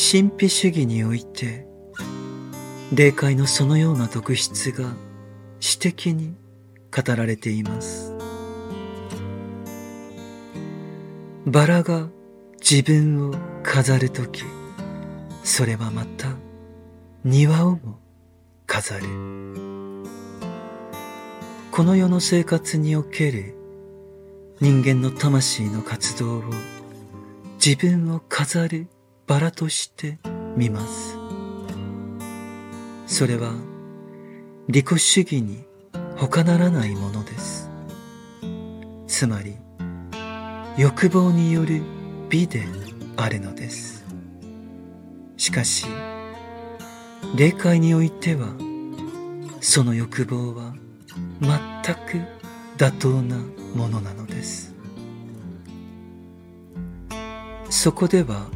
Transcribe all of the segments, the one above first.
神秘主義において霊界のそのような特質が詩的に語られています。バラが自分を飾るときそれはまた庭をも飾る。この世の生活における人間の魂の活動を自分を飾るバラとして見ます。それは利己主義に他ならないものです。つまり欲望による美であるのです。しかし霊界においてはその欲望は全く妥当なものなのです。そこでは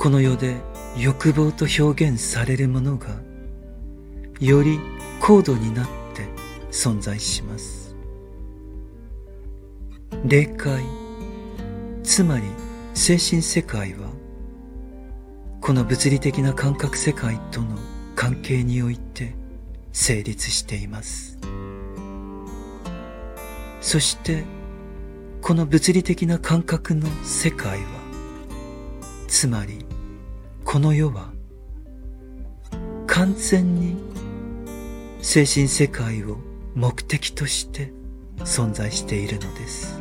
この世で欲望と表現されるものがより高度になって存在します。霊界つまり精神世界はこの物理的な感覚世界との関係において成立しています。そしてこの物理的な感覚の世界はつまりこの世は完全に精神世界を目的として存在しているのです。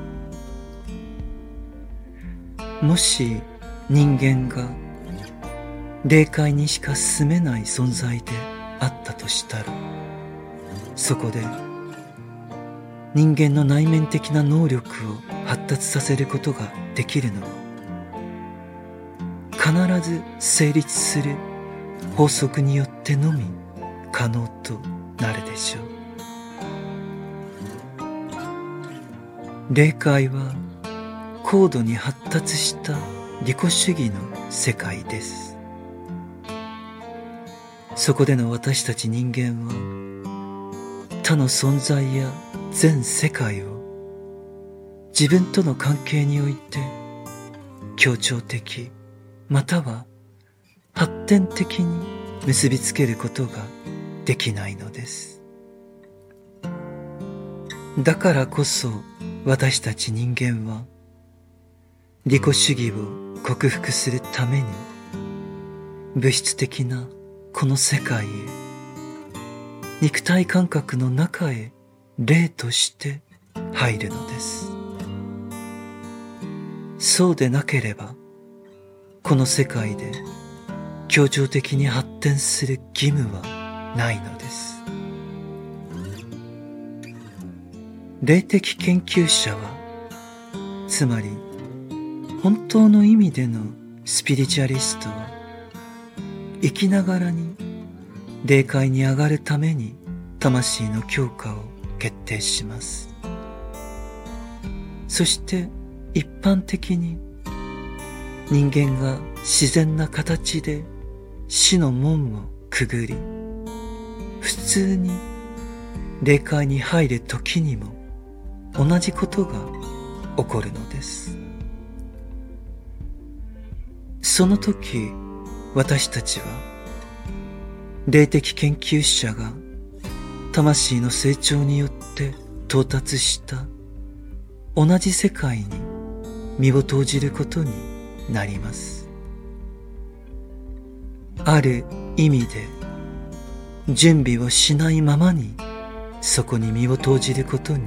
もし人間が霊界にしか住めない存在であったとしたらそこで人間の内面的な能力を発達させることができるのは必ず成立する法則によってのみ可能となるでしょう。霊界は高度に発達した利己主義の世界です。そこでの私たち人間は他の存在や全世界を自分との関係において協調的。または発展的に結びつけることができないのです。だからこそ私たち人間は利己主義を克服するために物質的なこの世界へ肉体感覚の中へ霊として入るのです。そうでなければこの世界で協調的に発展する義務はないのです。霊的研究者はつまり本当の意味でのスピリチュアリストは生きながらに霊界に上がるために魂の強化を決定します。そして一般的に人間が自然な形で死の門をくぐり普通に霊界に入る時にも同じことが起こるのです。その時私たちは霊的研究者が魂の成長によって到達した同じ世界に身を投じることになります。ある意味で準備をしないままにそこに身を投じることに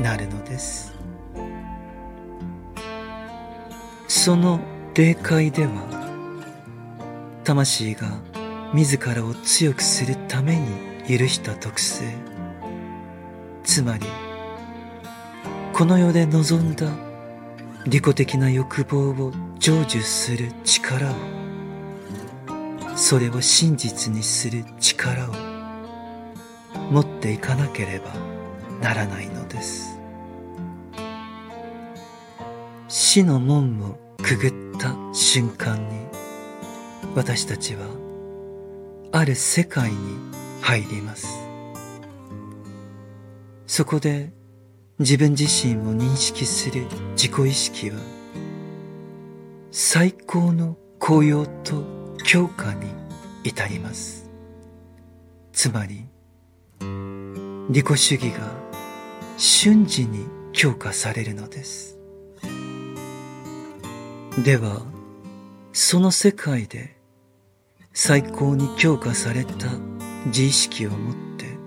なるのです。その霊界では魂が自らを強くするために許した特性つまりこの世で望んだ利己的な欲望を成就する力を。それを真実にする力を。持っていかなければならないのです。死の門をくぐった瞬間に私たちはある世界に入ります。そこで自分自身を認識する自己意識は最高の高揚と強化に至ります。つまり、利己主義が瞬時に強化されるのです。では、その世界で最高に強化された自意識を持って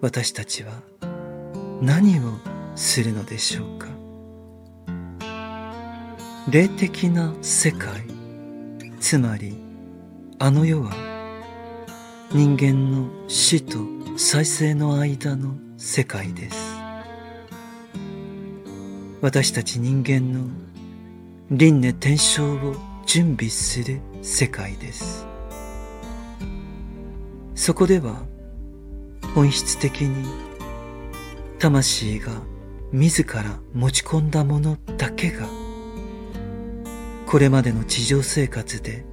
私たちは何をするのでしょうか？霊的な世界。つまりあの世は人間の死と再生の間の世界です。私たち人間の輪廻転生を準備する世界です。そこでは本質的に魂が自ら持ち込んだものだけがこれまでの地上生活で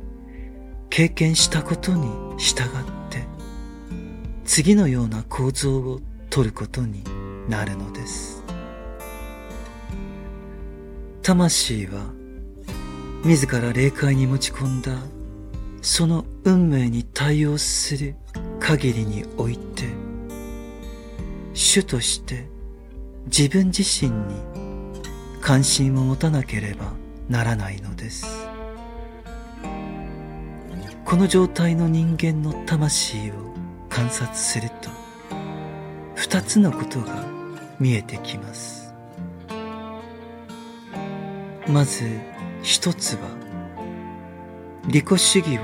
経験したことに従って次のような構造をとることになるのです。魂は自ら霊界に持ち込んだその運命に対応する限りにおいて主として自分自身に関心を持たなければならないのです。この状態の人間の魂を観察すると二つのことが見えてきます。まず一つは利己主義を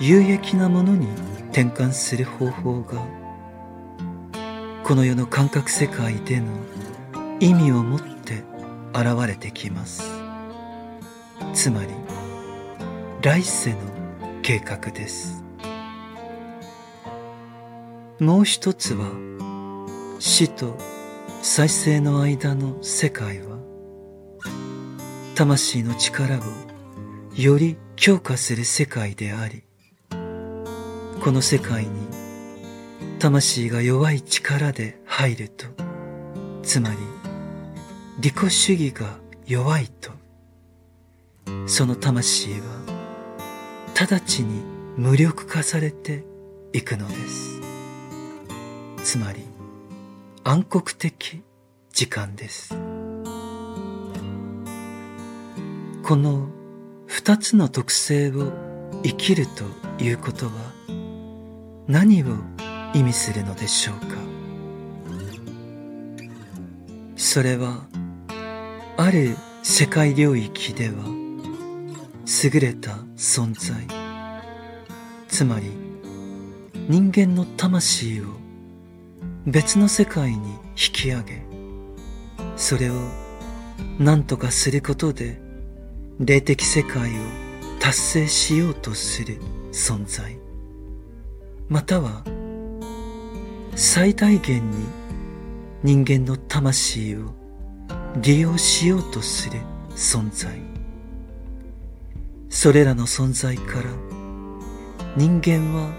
有益なものに転換する方法がこの世の感覚世界での意味を持って現れてきます。つまり来世の計画です。もう一つは死と再生の間の世界は魂の力をより強化する世界でありこの世界に魂が弱い力で入るとつまり利己主義が弱いとその魂は直ちに無力化されていくのです。つまり暗黒的時間です。この二つの特性を生きるということは何を意味するのでしょうか？それはある世界領域では優れた存在。つまり人間の魂を別の世界に引き上げそれを何とかすることで霊的世界を達成しようとする存在。または最大限に人間の魂を利用しようとする存在。それらの存在から人間は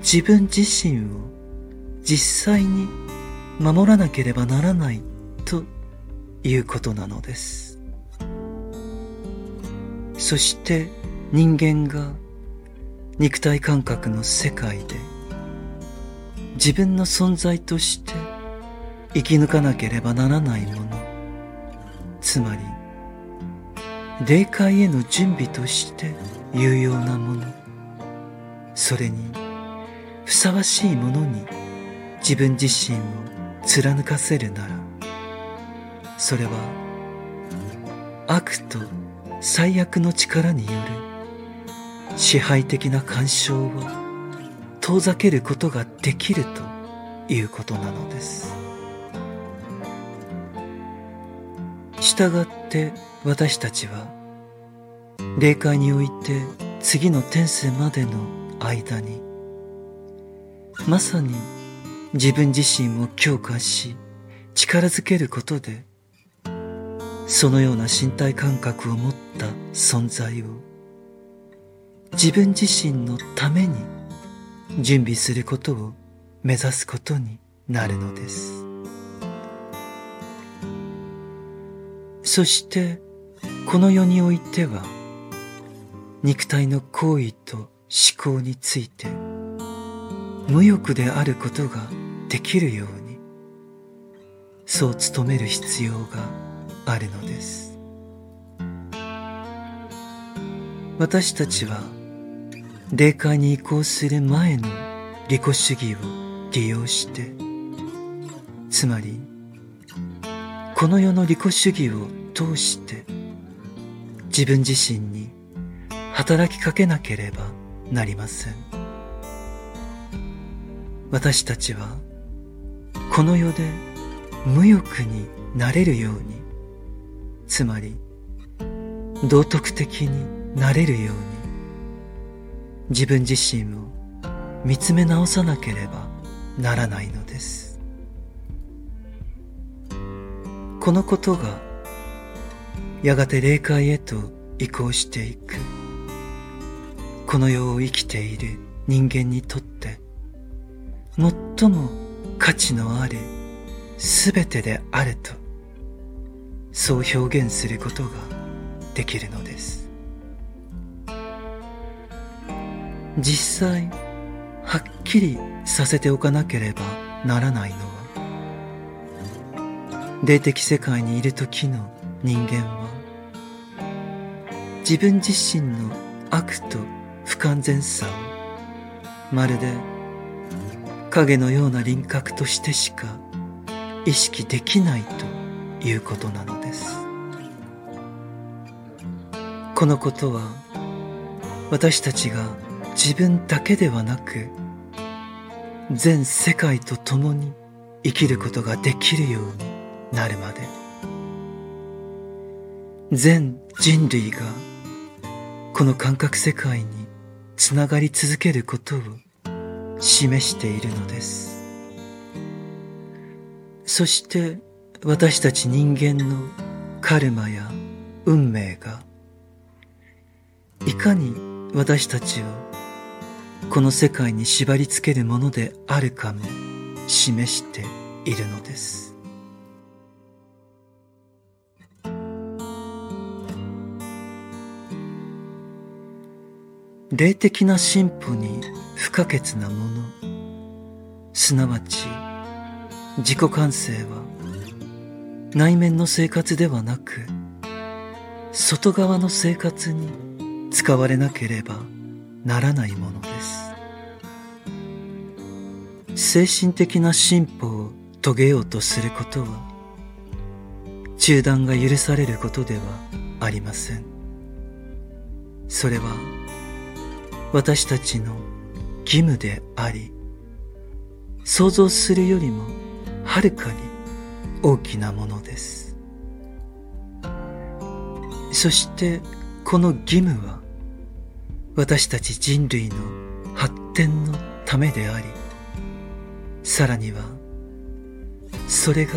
自分自身を実際に守らなければならないということなのです。そして人間が肉体感覚の世界で自分の存在として生き抜かなければならないものつまり霊界への準備として有用なもの。それにふさわしいものに自分自身を貫かせるならそれは悪と最悪の力による支配的な干渉を遠ざけることができるということなのです。従って私たちは霊界において次の天世までの間にまさに自分自身を強化し力づけることでそのような身体感覚を持った存在を自分自身のために準備することを目指すことになるのです。そしてこの世においては肉体の行為と思考について無欲であることができるようにそう努める必要があるのです。私たちは霊界に移行する前の利己主義を利用してつまりこの世の利己主義を通して自分自身に働きかけなければなりません。私たちはこの世で無欲になれるようにつまり道徳的になれるように自分自身を見つめ直さなければならないのです。このことがやがて霊界へと移行していく。この世を生きている人間にとって最も価値のあるすべてであるとそう表現することができるのです。実際はっきりさせておかなければならないのは霊的世界にいる時の人間は自分自身の悪と不完全さをまるで影のような輪郭としてしか意識できないということなのです。このことは私たちが自分だけではなく全世界と共に生きることができるようになるまで全人類がこの感覚世界につながり続けることを示しているのです。そして私たち人間のカルマや運命がいかに私たちをこの世界に縛り付けるものであるかも示しているのです。霊的な進歩に不可欠なもの。すなわち自己感性は内面の生活ではなく外側の生活に使われなければならないものです。精神的な進歩を遂げようとすることは中断が許されることではありません。それは私たちの義務であり、想像するよりもはるかに大きなものです。そしてこの義務は私たち人類の発展のためであり、さらにはそれが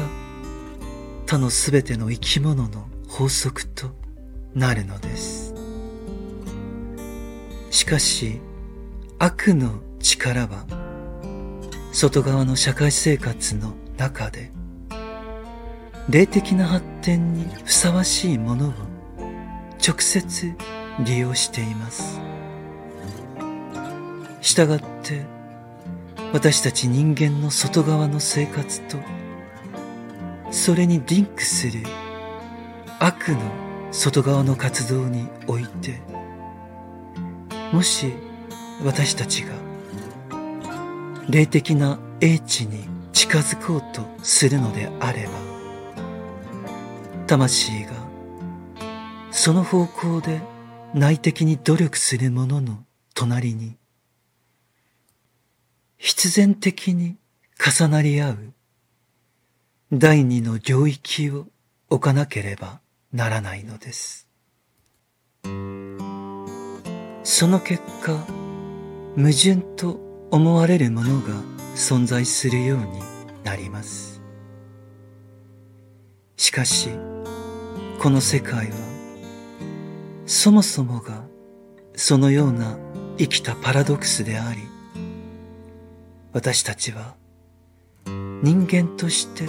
他のすべての生き物の法則となるのです。しかし悪の力は外側の社会生活の中で霊的な発展にふさわしいものを直接利用しています。したがって私たち人間の外側の生活とそれにリンクする悪の外側の活動においてもし私たちが霊的な英知に近づこうとするのであれば魂がその方向で内的に努力する者の隣に必然的に重なり合う第二の領域を置かなければならないのです。その結果、矛盾と思われるものが存在するようになります。しかし、この世界は、そもそもがそのような生きたパラドクスであり、私たちは人間として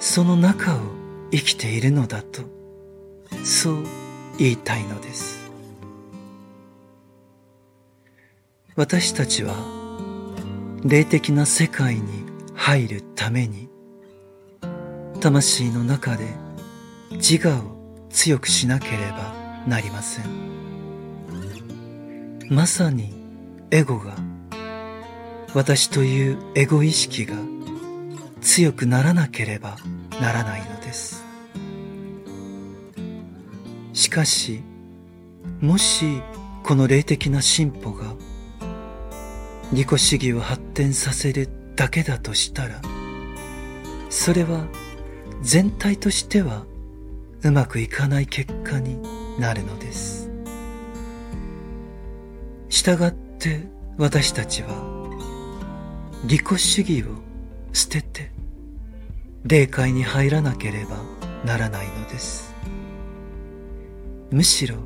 その中を生きているのだと、そう言いたいのです。私たちは霊的な世界に入るために魂の中で自我を強くしなければなりません。まさにエゴが私というエゴ意識が強くならなければならないのです。しかしもしこの霊的な進歩が利己主義を発展させるだけだとしたらそれは全体としてはうまくいかない結果になるのです。したがって私たちは利己主義を捨てて霊界に入らなければならないのです。むしろ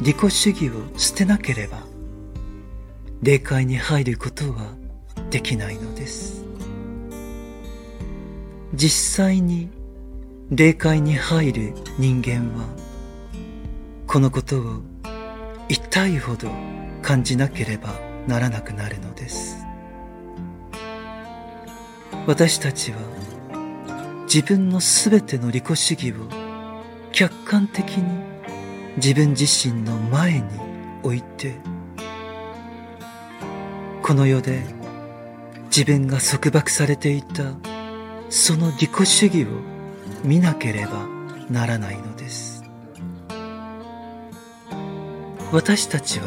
利己主義を捨てなければ霊界に入ることはできないのです。実際に霊界に入る人間はこのことを痛いほど感じなければならなくなるのです。私たちは自分のすべての利己主義を客観的に自分自身の前に置いてこの世で自分が束縛されていたその利己主義を見なければならないのです。私たちは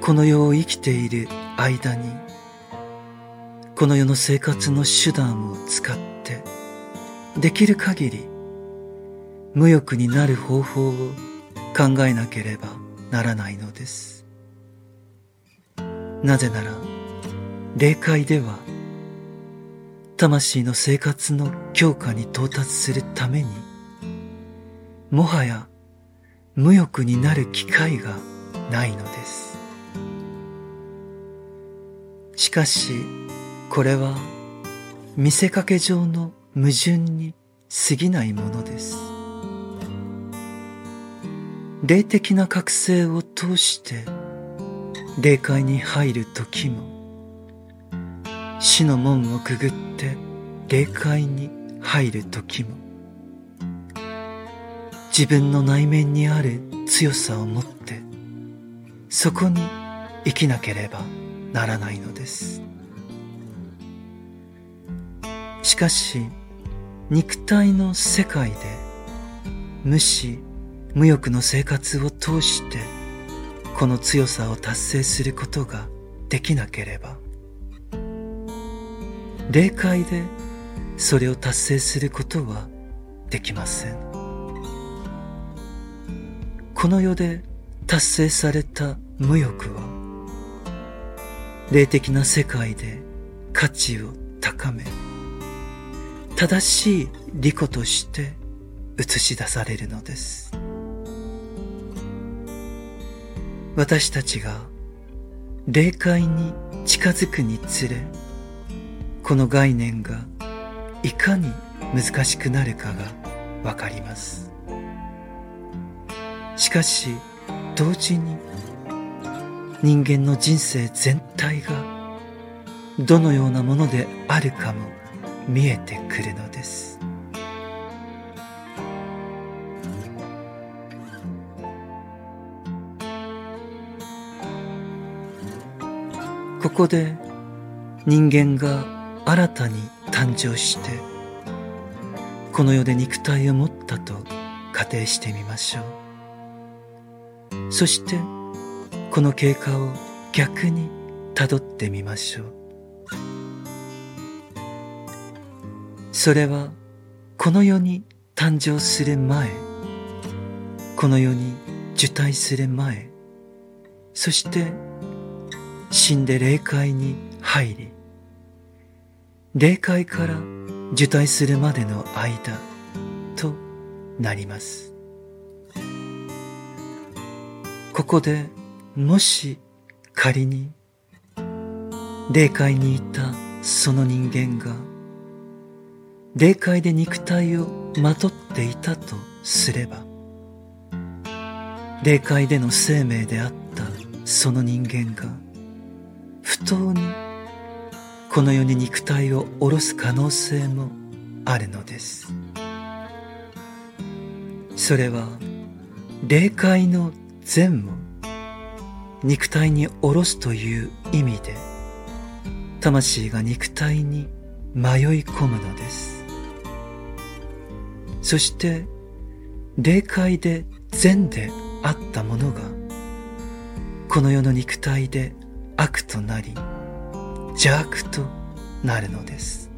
この世を生きている間にこの世の生活の手段を使ってできる限り無欲になる方法を考えなければならないのです。なぜなら霊界では魂の生活の強化に到達するためにもはや無欲になる機会がないのです。しかしこれは見せかけ上の矛盾に過ぎないものです。霊的な覚醒を通して霊界に入る時も死の門をくぐって霊界に入る時も自分の内面にある強さを持ってそこに生きなければならないのです。しかし肉体の世界で無視無欲の生活を通してこの強さを達成することができなければ霊界でそれを達成することはできません。この世で達成された無欲は霊的な世界で価値を高め正しい利己として映し出されるのです。私たちが霊界に近づくにつれこの概念がいかに難しくなるかがわかります。しかし同時に人間の人生全体がどのようなものであるかも見えてくるのです。ここで人間が新たに誕生してこの世で肉体を持ったと仮定してみましょう。そしてこの経過を逆にたどってみましょう。それはこの世に誕生する前この世に受胎する前そして死んで霊界に入り霊界から受胎するまでの間となります。ここでもし仮に霊界にいたその人間が霊界で肉体をまとっていたとすれば霊界での生命であったその人間が不当にこの世に肉体を下ろす可能性もあるのです。それは霊界の善を肉体に下ろすという意味で魂が肉体に迷い込むのです。そして霊界で善であったものがこの世の肉体で悪となり邪悪となるのです。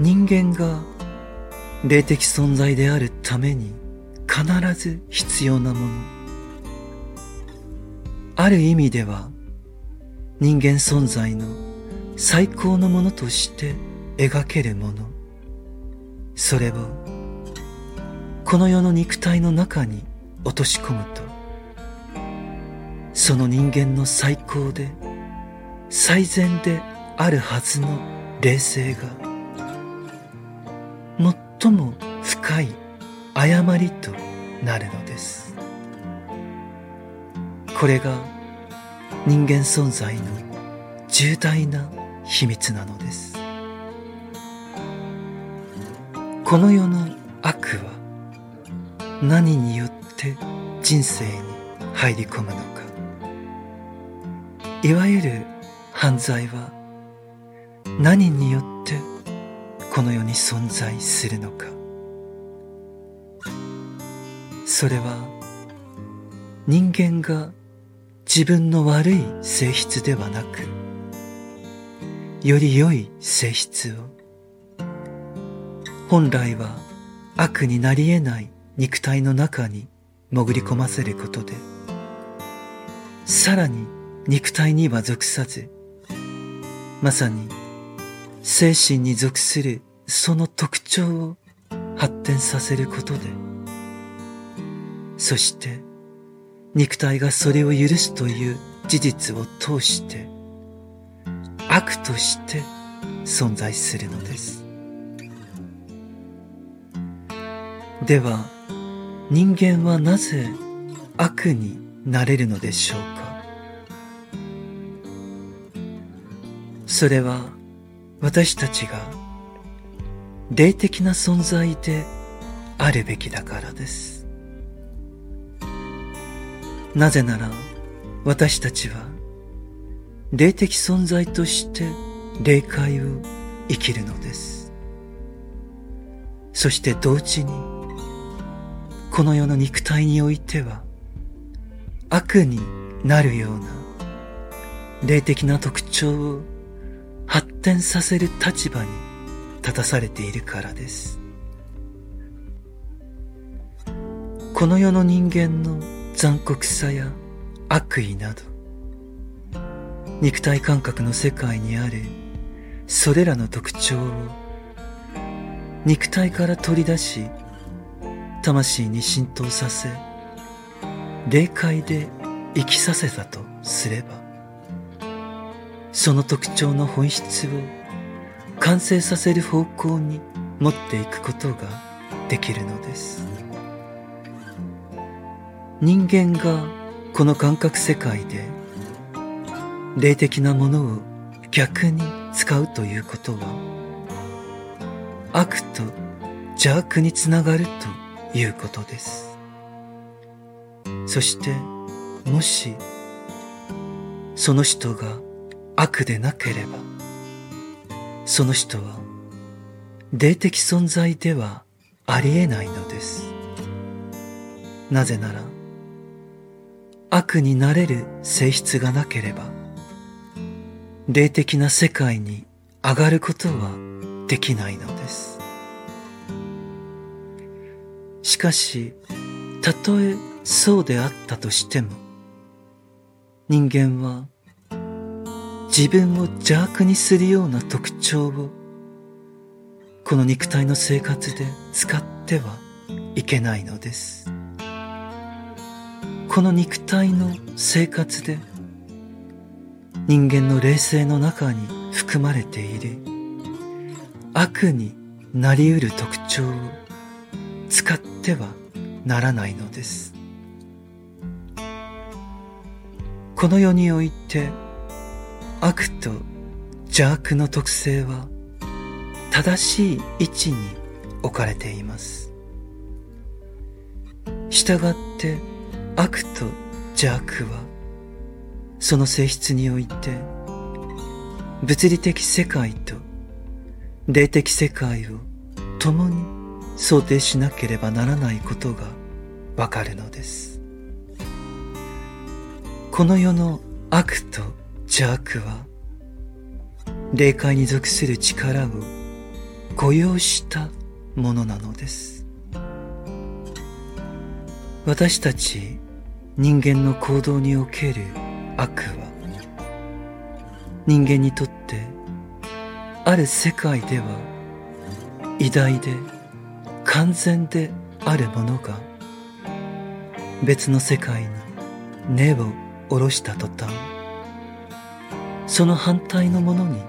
人間が霊的存在であるために必ず必要なもの。ある意味では人間存在の最高のものとして描けるもの。それをこの世の肉体の中に落とし込むとその人間の最高で最善であるはずの霊性が最も深い誤りとなるのです。これが人間存在の重大な秘密なのです。この世の悪は何によって人生に入り込むのか。いわゆる犯罪は何によってこの世に存在するのか。それは人間が自分の悪い性質ではなくより良い性質を本来は悪になり得ない肉体の中に潜り込ませることでさらに肉体には属さず、まさに精神に属するその特徴を発展させることで、そして肉体がそれを許すという事実を通して悪として存在するのです。では人間はなぜ悪になれるのでしょうか？それは私たちが霊的な存在であるべきだからです。なぜなら私たちは霊的存在として霊界を生きるのです。そして同時にこの世の肉体においては悪になるような霊的な特徴を展させる立場に立たされているからです。この世の人間の残酷さや悪意など、肉体感覚の世界にあるそれらの特徴を肉体から取り出し、魂に浸透させ、霊界で生きさせたとすれば、その特徴の本質を完成させる方向に持っていくことができるのです。人間がこの感覚世界で霊的なものを逆に使うということは悪と邪悪につながるということです。そしてもしその人が悪でなければ、その人は霊的存在ではありえないのです。なぜなら、悪になれる性質がなければ、霊的な世界に上がることはできないのです。しかし、たとえそうであったとしても、人間は自分を邪悪にするような特徴をこの肉体の生活で使ってはいけないのです。この肉体の生活で人間の霊性の中に含まれている悪になり得る特徴を使ってはならないのです。この世において悪と邪悪の特性は正しい位置に置かれています。従って悪と邪悪はその性質において物理的世界と霊的世界を共に想定しなければならないことがわかるのです。この世の悪と邪悪は霊界に属する力を誤用したものなのです。私たち人間の行動における悪は人間にとってある世界では偉大で完全であるものが別の世界に根を下ろした途端その反対のものに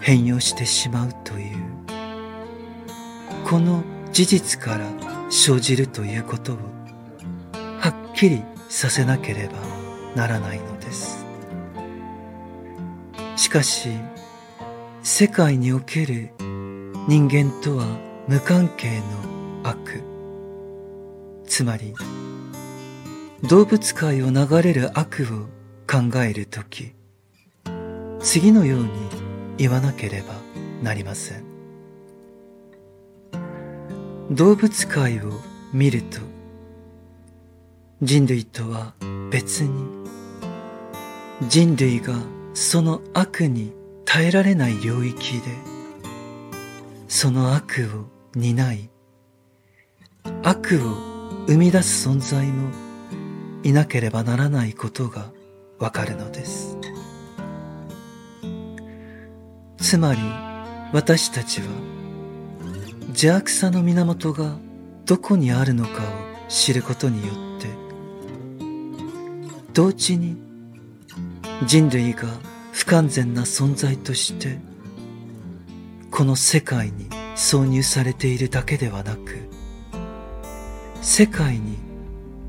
変容してしまうという。この事実から生じるということをはっきりさせなければならないのです。しかし世界における人間とは無関係の悪。つまり動物界を流れる悪を考えるとき次のように言わなければなりません。動物界を見ると人類とは別に人類がその悪に耐えられない領域でその悪を担い悪を生み出す存在もいなければならないことがわかるのです。つまり私たちは邪悪さの源がどこにあるのかを知ることによって同時に人類が不完全な存在としてこの世界に挿入されているだけではなく世界に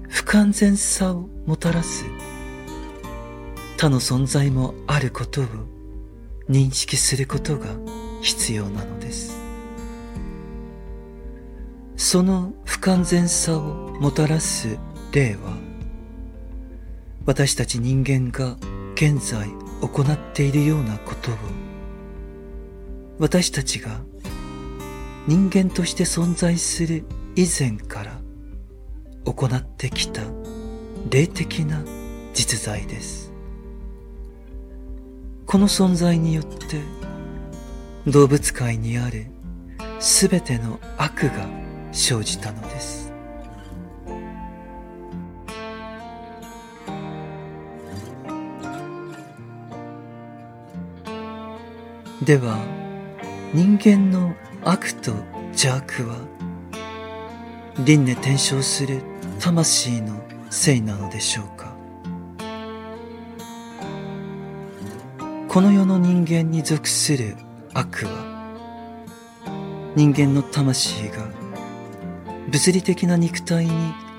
不完全さをもたらす他の存在もあることを認識することが必要なのです。その不完全さをもたらす例は私たち人間が現在行っているようなことを私たちが人間として存在する以前から行ってきた霊的な実在です。この存在によって動物界にあるすべての悪が生じたのです。では人間の悪と邪悪は輪廻転生する魂のせいなのでしょうか？この世の人間に属する悪は人間の魂が物理的な肉体に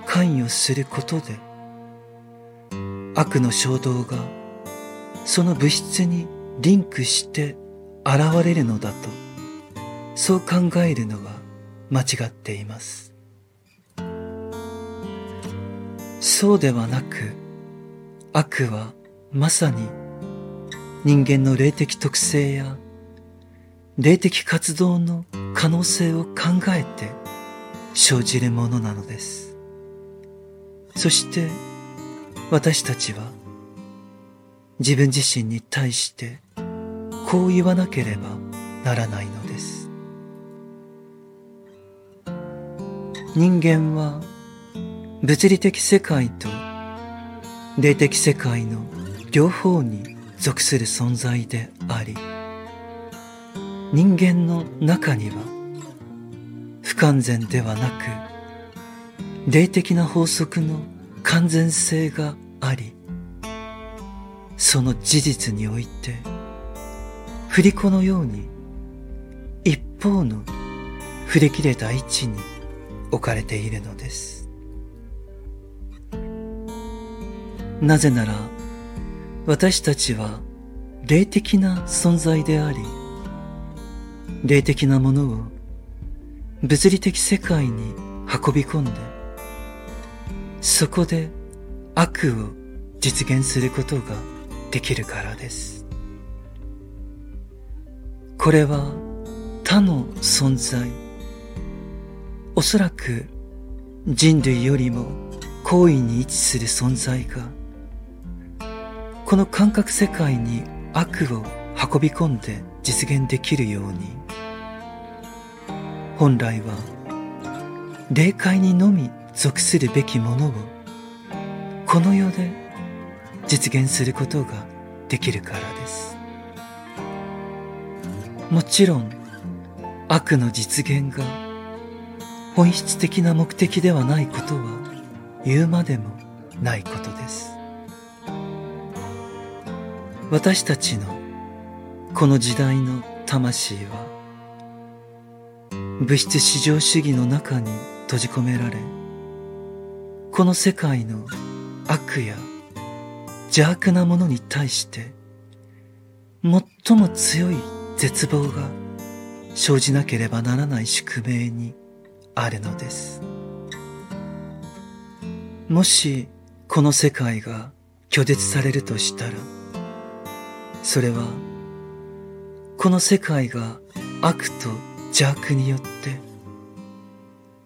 関与することで悪の衝動がその物質にリンクして現れるのだと、そう考えるのは間違っています。そうではなく、悪はまさに人間の霊的特性や霊的活動の可能性を考えて生じるものなのです。そして私たちは自分自身に対してこう言わなければならないのです。人間は物理的世界と霊的世界の両方に属する存在であり、人間の中には不完全ではなく霊的な法則の完全性があり、その事実において振り子のように一方の振り切れた位置に置かれているのです。なぜなら私たちは霊的な存在であり、霊的なものを物理的世界に運び込んで、そこで悪を実現することができるからです。これは他の存在、おそらく人類よりも高位に位置する存在が、この感覚世界に悪を運び込んで実現できるように、本来は霊界にのみ属するべきものをこの世で実現することができるからです。もちろん悪の実現が本質的な目的ではないことは言うまでもないことです。私たちのこの時代の魂は物質至上主義の中に閉じ込められこの世界の悪や邪悪なものに対して最も強い絶望が生じなければならない宿命にあるのです。もしこの世界が拒絶されるとしたらそれはこの世界が悪と邪悪によって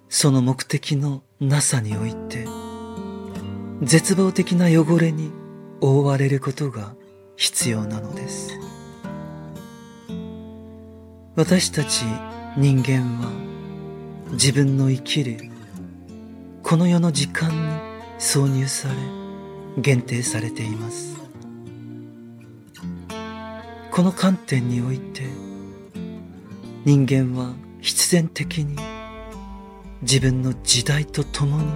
その目的のなさにおいて絶望的な汚れに覆われることが必要なのです。私たち人間は自分の生きるこの世の時間に挿入され限定されています。この観点において人間は必然的に自分の時代と共に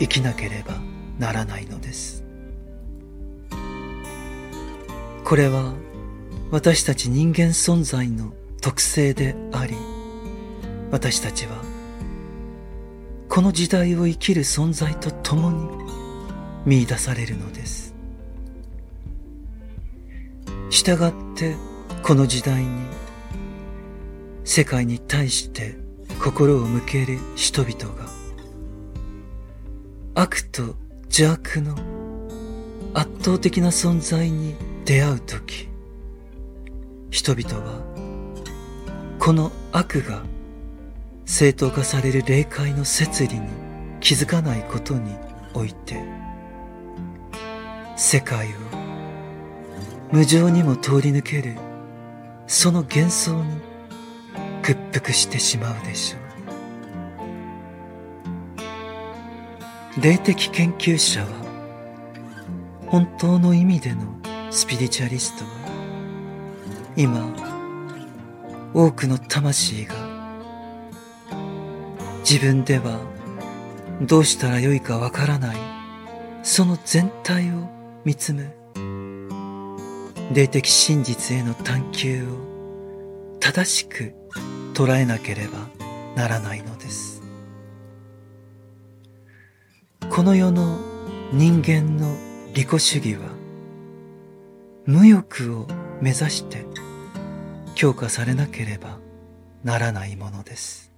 生きなければならないのです。これは私たち人間存在の特性であり私たちはこの時代を生きる存在と共に見出されるのです。従ってこの時代に世界に対して心を向ける人々が悪と邪悪の圧倒的な存在に出会うとき、人々はこの悪が正当化される霊界の摂理に気づかないことにおいて、世界を無情にも通り抜けるその幻想に屈服してしまうでしょう。霊的研究者は本当の意味でのスピリチュアリストは今多くの魂が自分ではどうしたらよいかわからないその全体を見つめ霊的真実への探求を正しく捉えなければならないのですこの世の人間の利己主義は無欲を目指して強化されなければならないものです。